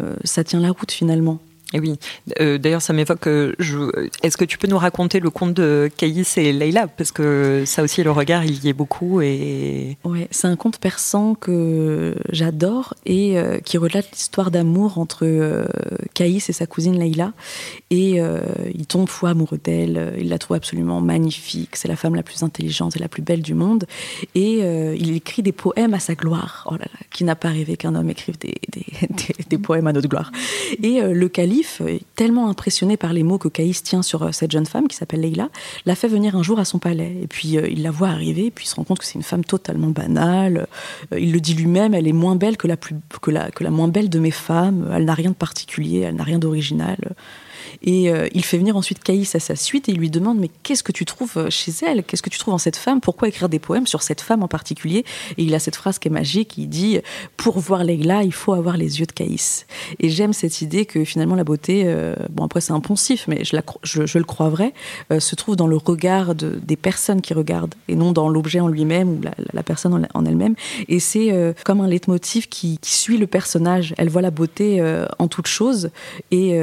euh, ça tient la route finalement. Et oui, euh, d'ailleurs, ça m'évoque. Euh, est-ce que tu peux nous raconter le conte de Caïs et Leïla? Parce que ça aussi, le regard, il y est beaucoup. Et... Ouais, c'est un conte persan que j'adore et euh, qui relate l'histoire d'amour entre Caïs et sa cousine Leïla. Et il tombe fou amoureux d'elle. Il la trouve absolument magnifique. C'est la femme la plus intelligente et la plus belle du monde. Et il écrit des poèmes à sa gloire. Oh là là, qui n'a pas rêvé qu'un homme écrive des, des poèmes à notre gloire. Et le calife euh, tellement impressionné par les mots que Caïs tient sur euh, cette jeune femme qui s'appelle Leila, l'a fait venir un jour à son palais. Et puis euh, il la voit arriver, et puis il se rend compte que c'est une femme totalement banale. il le dit lui-même, elle est moins belle que la, plus, que la, que la moins belle de mes femmes. Elle n'a rien de particulier, elle n'a rien d'original. Et euh, il fait venir ensuite Caïs à sa suite et il lui demande Mais qu'est-ce que tu trouves euh, chez elle? Qu'est-ce que tu trouves en cette femme? Pourquoi écrire des poèmes sur cette femme en particulier? Et il a cette phrase qui est magique il dit Pour voir Leila, il faut avoir les yeux de Caïs. Et j'aime cette idée que finalement la beauté, euh, bon après c'est impensif, mais je, le crois vrai, se trouve dans le regard de, des personnes qui regardent et non dans l'objet en lui-même ou la, personne en, elle-même. Et c'est comme un leitmotiv qui, qui, suit le personnage. Elle voit la beauté en toute chose et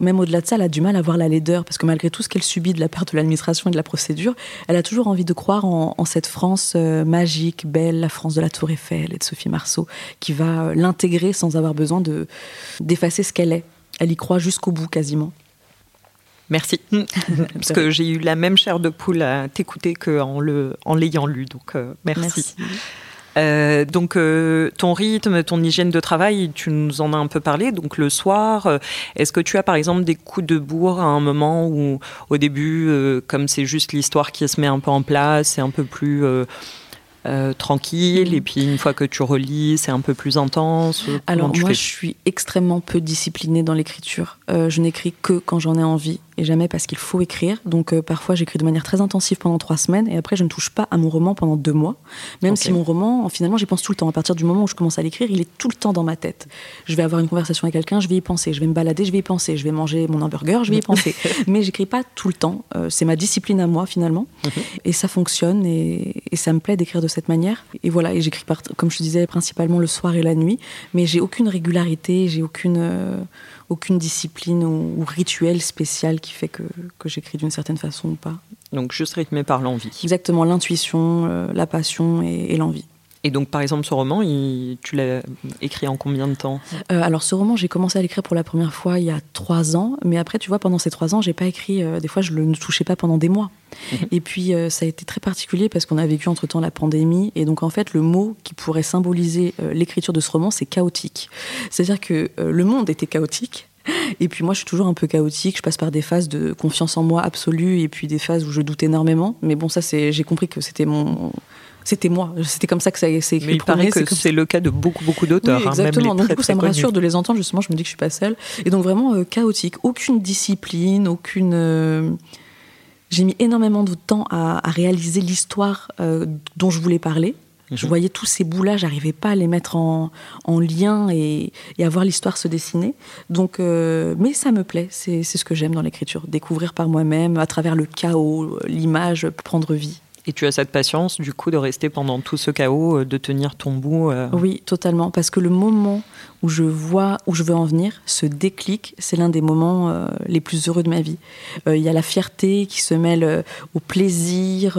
même au-delà de ça, elle a du mal à voir la laideur, parce que malgré tout ce qu'elle subit de la part de l'administration et de la procédure, elle a toujours envie de croire en, cette France euh, magique, belle, la France de la Tour Eiffel et de Sophie Marceau, qui va euh, l'intégrer sans avoir besoin de d'effacer ce qu'elle est. Elle y croit jusqu'au bout, quasiment. Merci. Parce que j'ai eu la même chair de poule à t'écouter qu'en l'ayant en lu. Donc, euh, merci. Euh, donc euh, ton rythme, ton hygiène de travail, tu nous en as un peu parlé. Donc le soir, euh, est-ce que tu as par exemple des coups de bourre à un moment où au début, comme c'est juste l'histoire qui se met un peu en place, c'est un peu plus tranquille, et puis une fois que tu relis, c'est un peu plus intense Alors moi, je suis extrêmement peu disciplinée dans l'écriture. Je n'écris que quand j'en ai envie, et jamais parce qu'il faut écrire. Donc euh, parfois, j'écris de manière très intensive pendant trois semaines, et après, je ne touche pas à mon roman pendant deux mois. Même si mon roman, finalement, j'y pense tout le temps. À partir du moment où je commence à l'écrire, il est tout le temps dans ma tête. Je vais avoir une conversation avec quelqu'un, je vais y penser. Je vais me balader, je vais y penser. Je vais manger mon hamburger, je vais y penser. Mais j'écris pas tout le temps. c'est ma discipline à moi, finalement. Mhm. Et ça fonctionne, et, et ça me plaît d'écrire de cette manière. Et voilà, et j'écris, comme je te disais, principalement le soir et la nuit, mais j'ai aucune régularité, j'ai aucune, euh, aucune discipline ou, rituel spécial qui fait que, que j'écris d'une certaine façon ou pas. Donc juste rythmé par l'envie. Exactement, l'intuition, euh, la passion et l'envie. Et donc, par exemple, ce roman, tu l'as écrit en combien de temps? Euh, Alors, ce roman, j'ai commencé à l'écrire pour la première fois il y a trois ans. Mais après, tu vois, pendant ces trois ans, j'ai pas écrit. Euh, des fois, je ne touchais pas pendant des mois. Mhm. Et puis, euh, ça a été très particulier parce qu'on a vécu entre-temps la pandémie. Et donc, en fait, le mot qui pourrait symboliser l'écriture de ce roman, c'est chaotique. C'est-à-dire que le monde était chaotique. Et puis moi, je suis toujours un peu chaotique. Je passe par des phases de confiance en moi absolue et puis des phases où je doute énormément. Mais bon, ça, c'est, j'ai compris que c'était mon, c'était moi. C'était comme ça que ça s'est écrit. Mais il paraît que c'est le cas de beaucoup, beaucoup d'auteurs. Oui, hein, exactement. donc, du coup, ça me rassure de les entendre. Justement, je me dis que je suis pas seule. Et donc, vraiment euh, chaotique. Aucune discipline, aucune. Euh, j'ai mis énormément de temps à, réaliser l'histoire euh, dont je voulais parler. Je mhm. voyais tous ces bouts-là, j'arrivais pas à les mettre en, lien et, à voir l'histoire se dessiner. Donc, mais ça me plaît, c'est ce que j'aime dans l'écriture, découvrir par moi-même, à travers le chaos, l'image, prendre vie. Et tu as cette patience, du coup, de rester pendant tout ce chaos, euh, de tenir ton bout euh Oui, totalement. Parce que le moment où je vois où je veux en venir, ce déclic, c'est l'un des moments euh, les plus heureux de ma vie. Il y a la fierté qui se mêle au plaisir,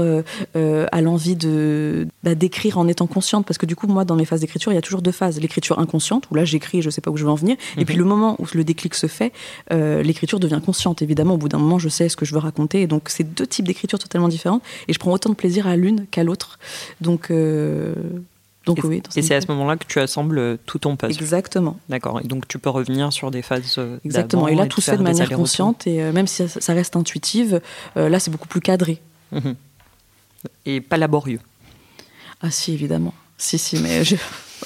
à l'envie de bah, d'écrire en étant consciente. Parce que du coup, moi, dans mes phases d'écriture, il y a toujours deux phases. L'écriture inconsciente, où là, j'écris et je sais pas où je veux en venir. Et puis mhm. le moment où le déclic se fait, l'écriture devient consciente. Évidemment, au bout d'un moment, je sais ce que je veux raconter. Et donc, c'est deux types d'écriture totalement différents. Et je prends autant de plaisir à l'une qu'à l'autre. Donc, euh, donc et, oui. Et c'est à ce moment-là que tu assembles tout ton puzzle. Exactement. D'accord. Et donc tu peux revenir sur des phases. Euh, Exactement. Et là, tout se fait de manière consciente. Et euh, même si ça, reste intuitive, là, c'est beaucoup plus cadré. Mhm. Et pas laborieux. Ah si, évidemment. Si, si, mais je...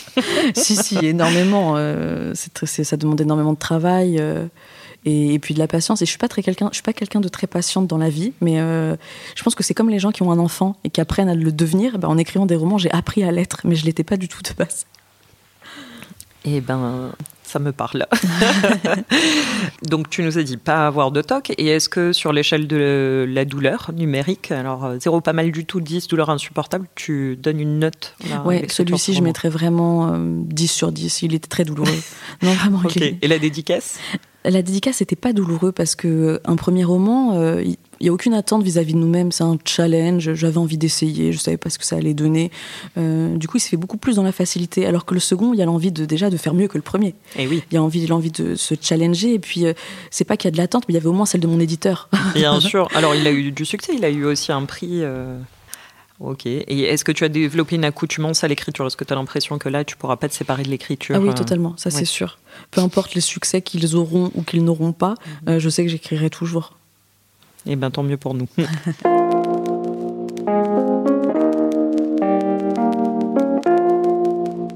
si, si, énormément. c'est, ça demande énormément de travail. Et, puis de la patience. Et je suis pas très quelqu'un, je suis pas quelqu'un de très patiente dans la vie, mais euh, je pense que c'est comme les gens qui ont un enfant et qui apprennent à le devenir. Ben, en écrivant des romans, j'ai appris à l'être, mais je l'étais pas du tout de base. Eh ben, ça me parle. Donc tu nous as dit pas avoir de TOC. Et est-ce que sur l'échelle de la douleur numérique, alors 0 euh, pas mal du tout, 10 douleur insupportable, tu donnes une note Oui, celui-ci je mettrais vraiment 10 euh, sur 10. Il était très douloureux. non, vraiment. Et la dédicace? La dédicace n'était pas douloureux parce que euh, un premier roman, il n'y a aucune attente vis-à-vis de nous-mêmes. C'est un challenge. J'avais envie d'essayer. Je savais pas ce que ça allait donner. Euh, du coup, il se fait beaucoup plus dans la facilité. Alors que le second, il y a l'envie de déjà de faire mieux que le premier. Et eh oui. Il y a envie, l'envie de se challenger. Et puis, euh, c'est pas qu'il y a de l'attente, mais il y avait au moins celle de mon éditeur. Bien sûr. Alors, il a eu du succès. Il a eu aussi un prix. Ok. Et est-ce que tu as développé une accoutumance à l'écriture? Est-ce que tu as l'impression que là, tu pourras pas te séparer de l'écriture Ah oui, totalement. Ça, c'est sûr. Peu importe les succès qu'ils auront ou qu'ils n'auront pas, mhm. je sais que j'écrirai toujours. Eh bien, tant mieux pour nous.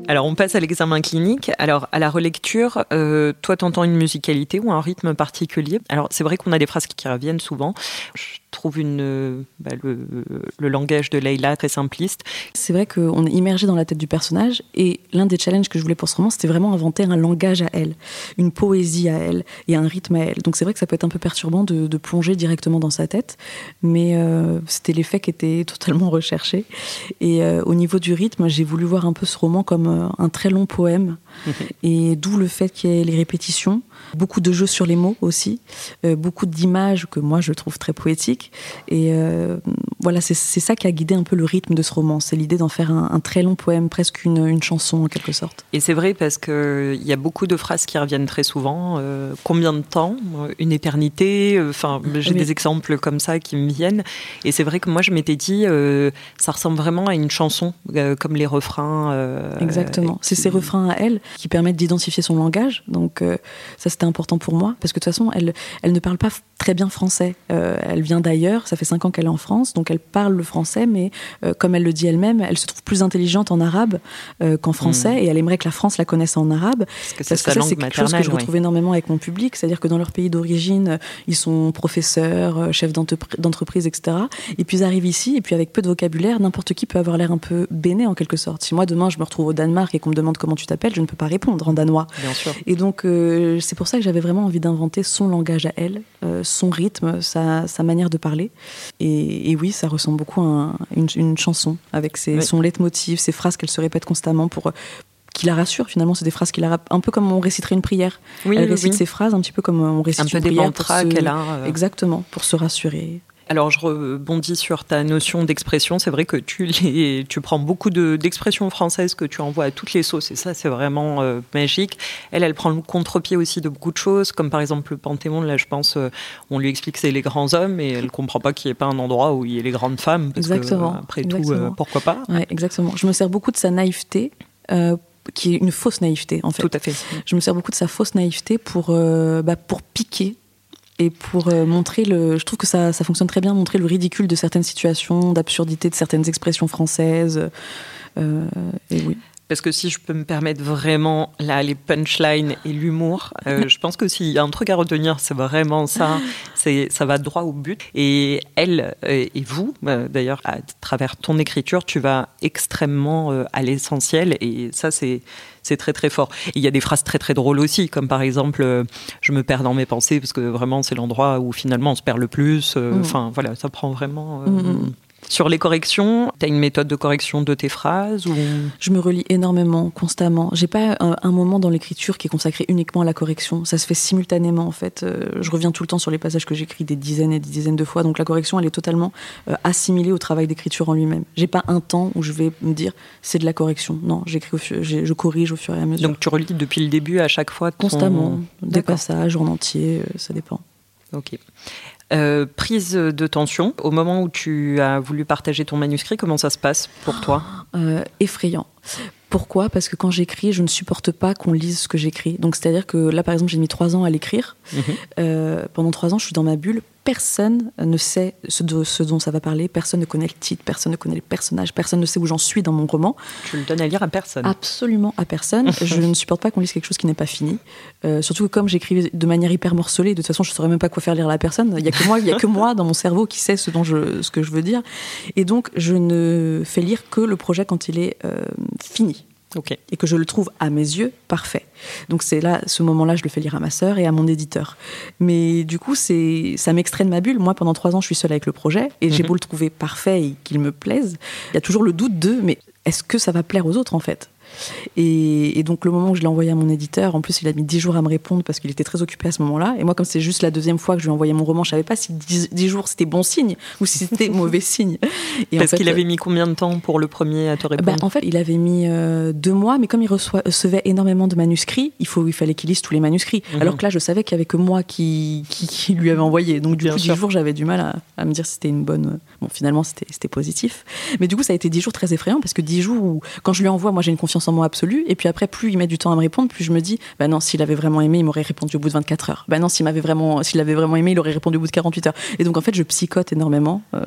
Alors, on passe à l'examen clinique. Alors, à la relecture, euh, toi, tu entends une musicalité ou un rythme particulier? Alors, c'est vrai qu'on a des phrases qui reviennent souvent trouve une, euh, bah, le, langage de Leila très simpliste. C'est vrai qu'on est immergé dans la tête du personnage et l'un des challenges que je voulais pour ce roman, c'était vraiment inventer un langage à elle, une poésie à elle et un rythme à elle. Donc c'est vrai que ça peut être un peu perturbant de, plonger directement dans sa tête, mais euh, c'était l'effet qui était totalement recherché. Et euh, au niveau du rythme, j'ai voulu voir un peu ce roman comme un très long poème et d'où le fait qu'il y ait les répétitions, beaucoup de jeux sur les mots aussi, beaucoup d'images que moi je trouve très poétiques et euh, voilà, c'est ça qui a guidé un peu le rythme de ce roman. C'est l'idée d'en faire un, très long poème, presque une, chanson en quelque sorte. Et c'est vrai parce qu'il y a beaucoup de phrases qui reviennent très souvent. Euh, combien de temps? Une éternité Enfin, j'ai des exemples comme ça qui me viennent. Et c'est vrai que moi, je m'étais dit, euh, ça ressemble vraiment à une chanson, comme les refrains. Exactement. C'est ces refrains à elle qui permettent d'identifier son langage. Donc, ça, c'était important pour moi parce que de toute façon, elle, elle ne parle pas très bien français. elle vient d'ailleurs, ça fait cinq ans qu'elle est en France, donc elle parle le français, mais euh, comme elle le dit elle-même, elle se trouve plus intelligente en arabe euh, qu'en français, hmm. et elle aimerait que la France la connaisse en arabe. Parce que c'est ça, c'est quelque chose que je retrouve énormément avec mon public, c'est-à-dire que dans leur pays d'origine, ils sont professeurs, euh, chefs d'entreprise, etc. Et puis ils arrivent ici, et puis avec peu de vocabulaire, n'importe qui peut avoir l'air un peu béné en quelque sorte. Si moi demain je me retrouve au Danemark et qu'on me demande comment tu t'appelles, je ne peux pas répondre en danois. Bien sûr. Et donc c'est pour ça que j'avais vraiment envie d'inventer son langage à elle, son rythme, sa, sa manière de parler. Et, oui, ça ressemble beaucoup à une, chanson, avec ses, son leitmotiv, ses phrases qu'elle se répète constamment pour qui la rassure finalement. C'est des phrases qui la un peu comme on réciterait une prière. Oui, elle récite ses phrases un petit peu comme on récite un une prière. Un peu qu'elle a. Euh. Exactement, pour se rassurer. Alors, je rebondis sur ta notion d'expression. C'est vrai que tu, les, tu prends beaucoup d'expressions françaises que tu envoies à toutes les sauces, et ça, c'est vraiment euh, magique. Elle, elle prend le contre-pied aussi de beaucoup de choses, comme par exemple le Panthéon. Là, je pense, euh, on lui explique que c'est les grands hommes, et elle comprend pas qu'il n'y ait pas un endroit où il y ait les grandes femmes. exactement. après tout, euh, pourquoi pas? Ouais, Exactement. Je me sers beaucoup de sa naïveté. qui est une fausse naïveté en fait. Tout à fait. Je me sers beaucoup de sa fausse naïveté pour, bah, pour piquer et pour euh, montrer le. Je trouve que ça, ça, fonctionne très bien, montrer le ridicule de certaines situations, d'absurdité de certaines expressions françaises. Euh, et oui. Parce que si je peux me permettre vraiment là les punchlines et l'humour, euh, je pense que s'il y a un truc à retenir, c'est vraiment ça. Ça va droit au but. Et elle et vous, d'ailleurs, à travers ton écriture, tu vas extrêmement à l'essentiel. Et ça, c'est c'est très très fort. il y a des phrases très très drôles aussi, comme par exemple euh, je me perds dans mes pensées parce que vraiment c'est l'endroit où finalement on se perd le plus. Euh, mm. Enfin voilà, ça prend vraiment. Euh, mm, mm. Sur les corrections, tu as une méthode de correction de tes phrases ou... Je me relis énormément, constamment. J'ai pas un, moment dans l'écriture qui est consacré uniquement à la correction. Ça se fait simultanément en fait. Euh, je reviens tout le temps sur les passages que j'écris des dizaines et des dizaines de fois. Donc la correction, elle est totalement euh, assimilée au travail d'écriture en lui-même. J'ai pas un temps où je vais me dire c'est de la correction. Non, j'écris, je corrige au fur et à mesure. Donc tu relis depuis le début à chaque fois Constamment, des passages en entier, euh, ça dépend. Ok. Euh, prise de tension, au moment où tu as voulu partager ton manuscrit, comment ça se passe pour toi? Euh, Effrayant. Pourquoi? Parce que quand j'écris, je ne supporte pas qu'on lise ce que j'écris. Donc c'est-à-dire que là, par exemple, j'ai mis trois ans à l'écrire. Mhm. Euh, pendant trois ans, je suis dans ma bulle personne ne sait ce, dont ça va parler, personne ne connaît le titre, personne ne connaît les personnages, personne ne sait où j'en suis dans mon roman. Tu le donnes à lire à personne Absolument à personne. je ne supporte pas qu'on lise quelque chose qui n'est pas fini. Euh, surtout que comme j'écris de manière hyper morcelée, de toute façon, je ne saurais même pas quoi faire lire à la personne. Il n'y a que moi, il y a que moi dans mon cerveau qui sait ce, dont je, ce que je veux dire. Et donc, je ne fais lire que le projet quand il est euh, fini. Et que je le trouve à mes yeux parfait. Donc c'est là, ce moment-là, je le fais lire à ma sœur et à mon éditeur. Mais du coup, c'est, ça m'extrait de ma bulle. Moi, pendant trois ans, je suis seule avec le projet et j'ai mhm. beau le trouver parfait et qu'il me plaise, il y a toujours le doute de, mais est-ce que ça va plaire aux autres en fait? Et, donc le moment où je l'ai envoyé à mon éditeur, en plus il a mis dix jours à me répondre parce qu'il était très occupé à ce moment-là. Et moi comme c'est juste la deuxième fois que je lui ai envoyé mon roman, je savais pas si dix jours c'était bon signe ou si c'était mauvais signe. Et parce qu'il avait mis combien de temps pour le premier à te bah, répondre? En fait il avait mis euh, deux mois, mais comme il recevait énormément de manuscrits, il, faut, il fallait qu'il lise tous les manuscrits. Mhm. Alors que là je savais qu'il y avait que moi qui, qui, lui avait envoyé. Donc du coup dix jours j'avais du mal à, à me dire si c'était une bonne... Bon finalement c'était positif. Mais du coup ça a été dix jours très effrayants parce que dix jours où quand je lui envoie, moi j'ai une confiance en moi absolue. Et puis après, plus il met du temps à me répondre, plus je me dis, bah non, s'il avait vraiment aimé, il m'aurait répondu au bout de 24 heures. Bah non, s'il m'avait vraiment, s'il avait vraiment aimé, il aurait répondu au bout de 48 heures. Et donc en fait, je psychote énormément. Euh,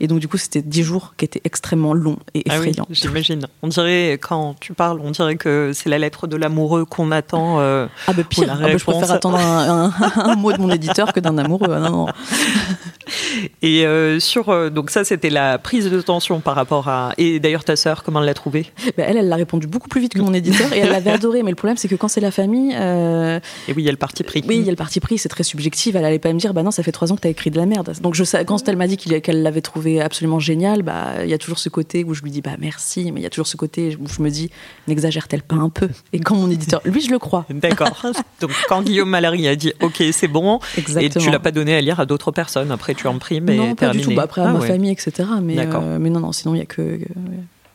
et donc du coup, c'était 10 jours qui étaient extrêmement longs et ah effrayants. j'imagine. On dirait quand tu parles, on dirait que c'est la lettre de l'amoureux qu'on attend. Euh, ah bah pire. Ah bah, je préfère attendre un, mot de mon éditeur que d'un amoureux. Non, non. Et euh, sur donc ça, c'était la prise de tension par rapport à. Et d'ailleurs, ta sœur, comment elle l'a trouvé bah, Elle, elle l'a répondu beaucoup plus vite que mon éditeur et elle l'avait adoré. Mais le problème, c'est que quand c'est la famille. Euh, et oui, il y a le parti pris. Oui, il y a le parti pris, c'est très subjectif. Elle allait pas me dire, bah non, ça fait trois ans que tu as écrit de la merde. Donc je sais, quand elle m'a dit qu'elle l'avait trouvé absolument génial, bah il y a toujours ce côté où je lui dis, bah merci, mais il y a toujours ce côté où je me dis, n'exagère-t-elle pas un peu? Et quand mon éditeur, lui, je le crois. D'accord. Donc quand Guillaume Malary a dit, ok, c'est bon, et tu l'as pas donné à lire à d'autres personnes, après tu en primes et Non, pas du tout. Bah, après, à ah ma famille, etc. Mais, euh, mais non, non, sinon, il y a que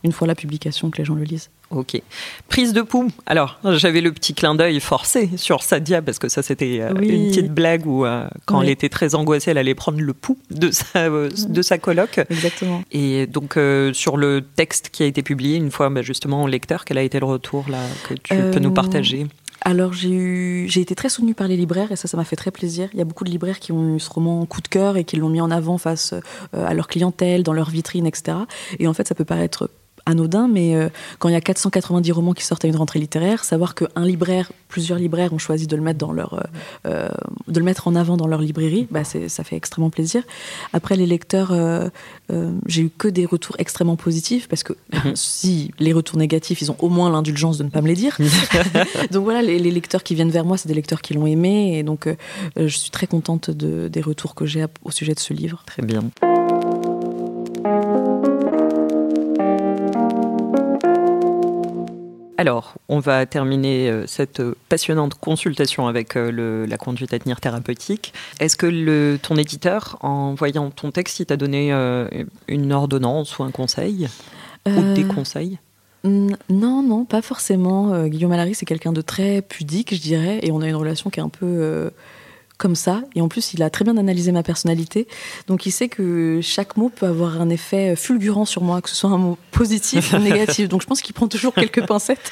une fois la publication que les gens le lisent. Ok. Prise de pouls. Alors, j'avais le petit clin d'œil forcé sur Sadia parce que ça, c'était euh, une petite blague où, euh, quand elle était très angoissée, elle allait prendre le pouls de sa, euh, de sa coloc. Exactement. Et donc, sur le texte qui a été publié, une fois bah, justement au lecteur, quel a été le retour là que tu peux nous partager? alors j'ai eu, j'ai été très soutenue par les libraires et ça, ça m'a fait très plaisir. Il y a beaucoup de libraires qui ont eu ce roman coup de cœur et qui l'ont mis en avant face à leur clientèle, dans leur vitrine, etc. Et en fait, ça peut paraître anodin, mais euh, quand il y a 490 romans qui sortent à une rentrée littéraire, savoir qu'un libraire, plusieurs libraires ont choisi de le mettre, dans leur, euh, euh, de le mettre en avant dans leur librairie, bah ça fait extrêmement plaisir. Après, les lecteurs, j'ai eu que des retours extrêmement positifs, parce que mhm. si les retours négatifs, ils ont au moins l'indulgence de ne pas me les dire. donc voilà, les, lecteurs qui viennent vers moi, c'est des lecteurs qui l'ont aimé, et donc je suis très contente de, des retours que j'ai au sujet de ce livre. Très bien. Alors, on va terminer euh, cette passionnante consultation avec euh, la conduite à tenir thérapeutique. Est-ce que ton éditeur, en voyant ton texte, il t'a donné euh, une ordonnance ou un conseil Ou des conseils? non, non, pas forcément. Guillaume Allary, c'est quelqu'un de très pudique, je dirais, et on a une relation qui est un peu comme ça. Et en plus, il a très bien analysé ma personnalité. Donc, il sait que chaque mot peut avoir un effet fulgurant sur moi, que ce soit un mot positif ou négatif. Donc, je pense qu'il prend toujours quelques pincettes.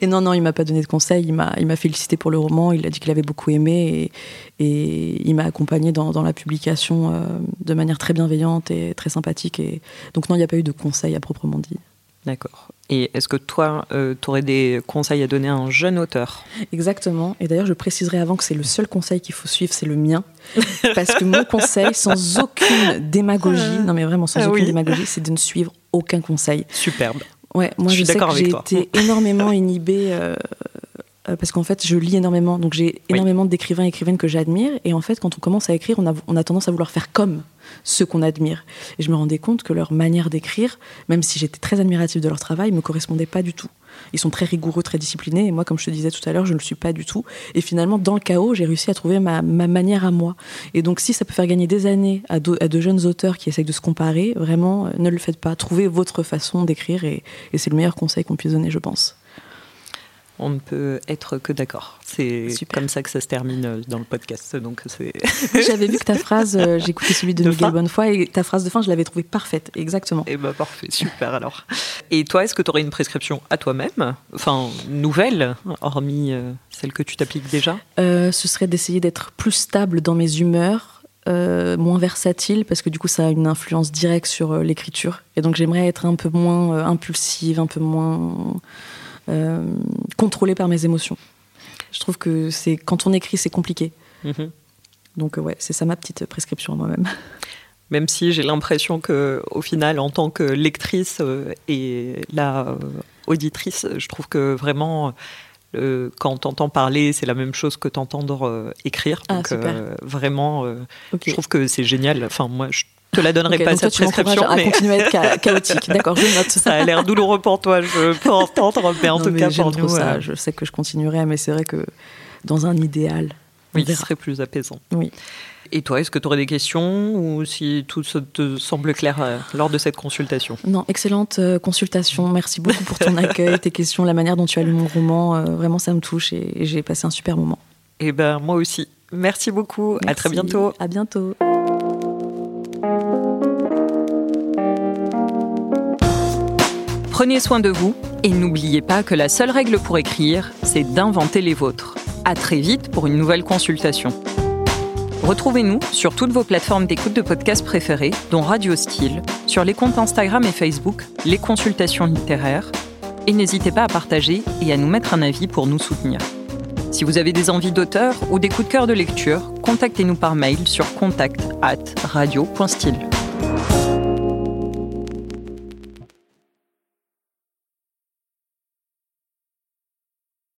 Et non, non, il m'a pas donné de conseils. Il m'a, il m'a félicité pour le roman. Il a dit qu'il avait beaucoup aimé et, et il m'a accompagné dans, dans, la publication euh, de manière très bienveillante et très sympathique. Et donc, non, il n'y a pas eu de conseils à proprement dit. D'accord. Et est-ce que toi, euh, tu aurais des conseils à donner à un jeune auteur? Exactement. Et d'ailleurs, je préciserai avant que c'est le seul conseil qu'il faut suivre, c'est le mien. Parce que mon conseil, sans aucune démagogie, non mais vraiment sans ah aucune démagogie, c'est de ne suivre aucun conseil. Superbe. Ouais, moi je, suis sais que j'ai été énormément inhibée euh, euh, parce qu'en fait je lis énormément, donc j'ai énormément d'écrivains et écrivaines que j'admire, et en fait quand on commence à écrire, on a, on a tendance à vouloir faire comme ceux qu'on admire. Et je me rendais compte que leur manière d'écrire, même si j'étais très admirative de leur travail, me correspondait pas du tout. Ils sont très rigoureux, très disciplinés, et moi, comme je te disais tout à l'heure, je ne le suis pas du tout. Et finalement, dans le chaos, j'ai réussi à trouver ma, manière à moi. Et donc, si ça peut faire gagner des années à, de jeunes auteurs qui essayent de se comparer, vraiment, euh, ne le faites pas. Trouvez votre façon d'écrire, et c'est le meilleur conseil qu'on puisse donner, je pense on ne peut être que d'accord. C'est comme ça que ça se termine euh, dans le podcast. Donc J'avais vu que ta phrase, euh, j'ai écouté celui de, Miguel Bonnefoy, et ta phrase de fin, je l'avais trouvée parfaite, exactement. Et eh bah ben, parfait, super alors. Et toi, est-ce que tu aurais une prescription à toi-même, enfin nouvelle, hormis euh, celle que tu t'appliques déjà? Ce serait d'essayer d'être plus stable dans mes humeurs euh, moins versatile parce que du coup ça a une influence directe sur euh, l'écriture et donc j'aimerais être un peu moins euh, impulsive, un peu moins contrôlée par mes émotions. Je trouve que c'est quand on écrit c'est compliqué. Mhm. Donc ouais, c'est ça ma petite prescription à moi-même. Même si j'ai l'impression que au final en tant que lectrice et la auditrice, je trouve que vraiment quand t'entends parler, c'est la même chose que t'entendre euh, écrire. Ah, donc euh, vraiment, euh, je trouve que c'est génial. Enfin, moi, je te la donnerai pas cette prescription. Mais... à continuer à être chaotique. D'accord, je note. ça a l'air douloureux pour toi, je peux entendre, mais en tout cas pour nous. Ça, je sais que je continuerai, mais c'est vrai que dans un idéal. Oui, ce serait plus apaisant. Oui. Et toi, est-ce que tu aurais des questions ou si tout te semble clair euh, lors de cette consultation? Non, excellente euh, consultation. Merci beaucoup pour ton accueil, tes questions, la manière dont tu as lu mon roman. Euh, vraiment, ça me touche et, j'ai passé un super moment. Et eh ben moi aussi. Merci beaucoup. À très bientôt. À bientôt. Prenez soin de vous et n'oubliez pas que la seule règle pour écrire, c'est d'inventer les vôtres. À très vite pour une nouvelle consultation. Retrouvez-nous sur toutes vos plateformes d'écoute de podcasts préférées, dont Radio Style, sur les comptes Instagram et Facebook, les consultations littéraires, et n'hésitez pas à partager et à nous mettre un avis pour nous soutenir. Si vous avez des envies d'auteur ou des coups de cœur de lecture, contactez-nous par mail sur contact at radio.style.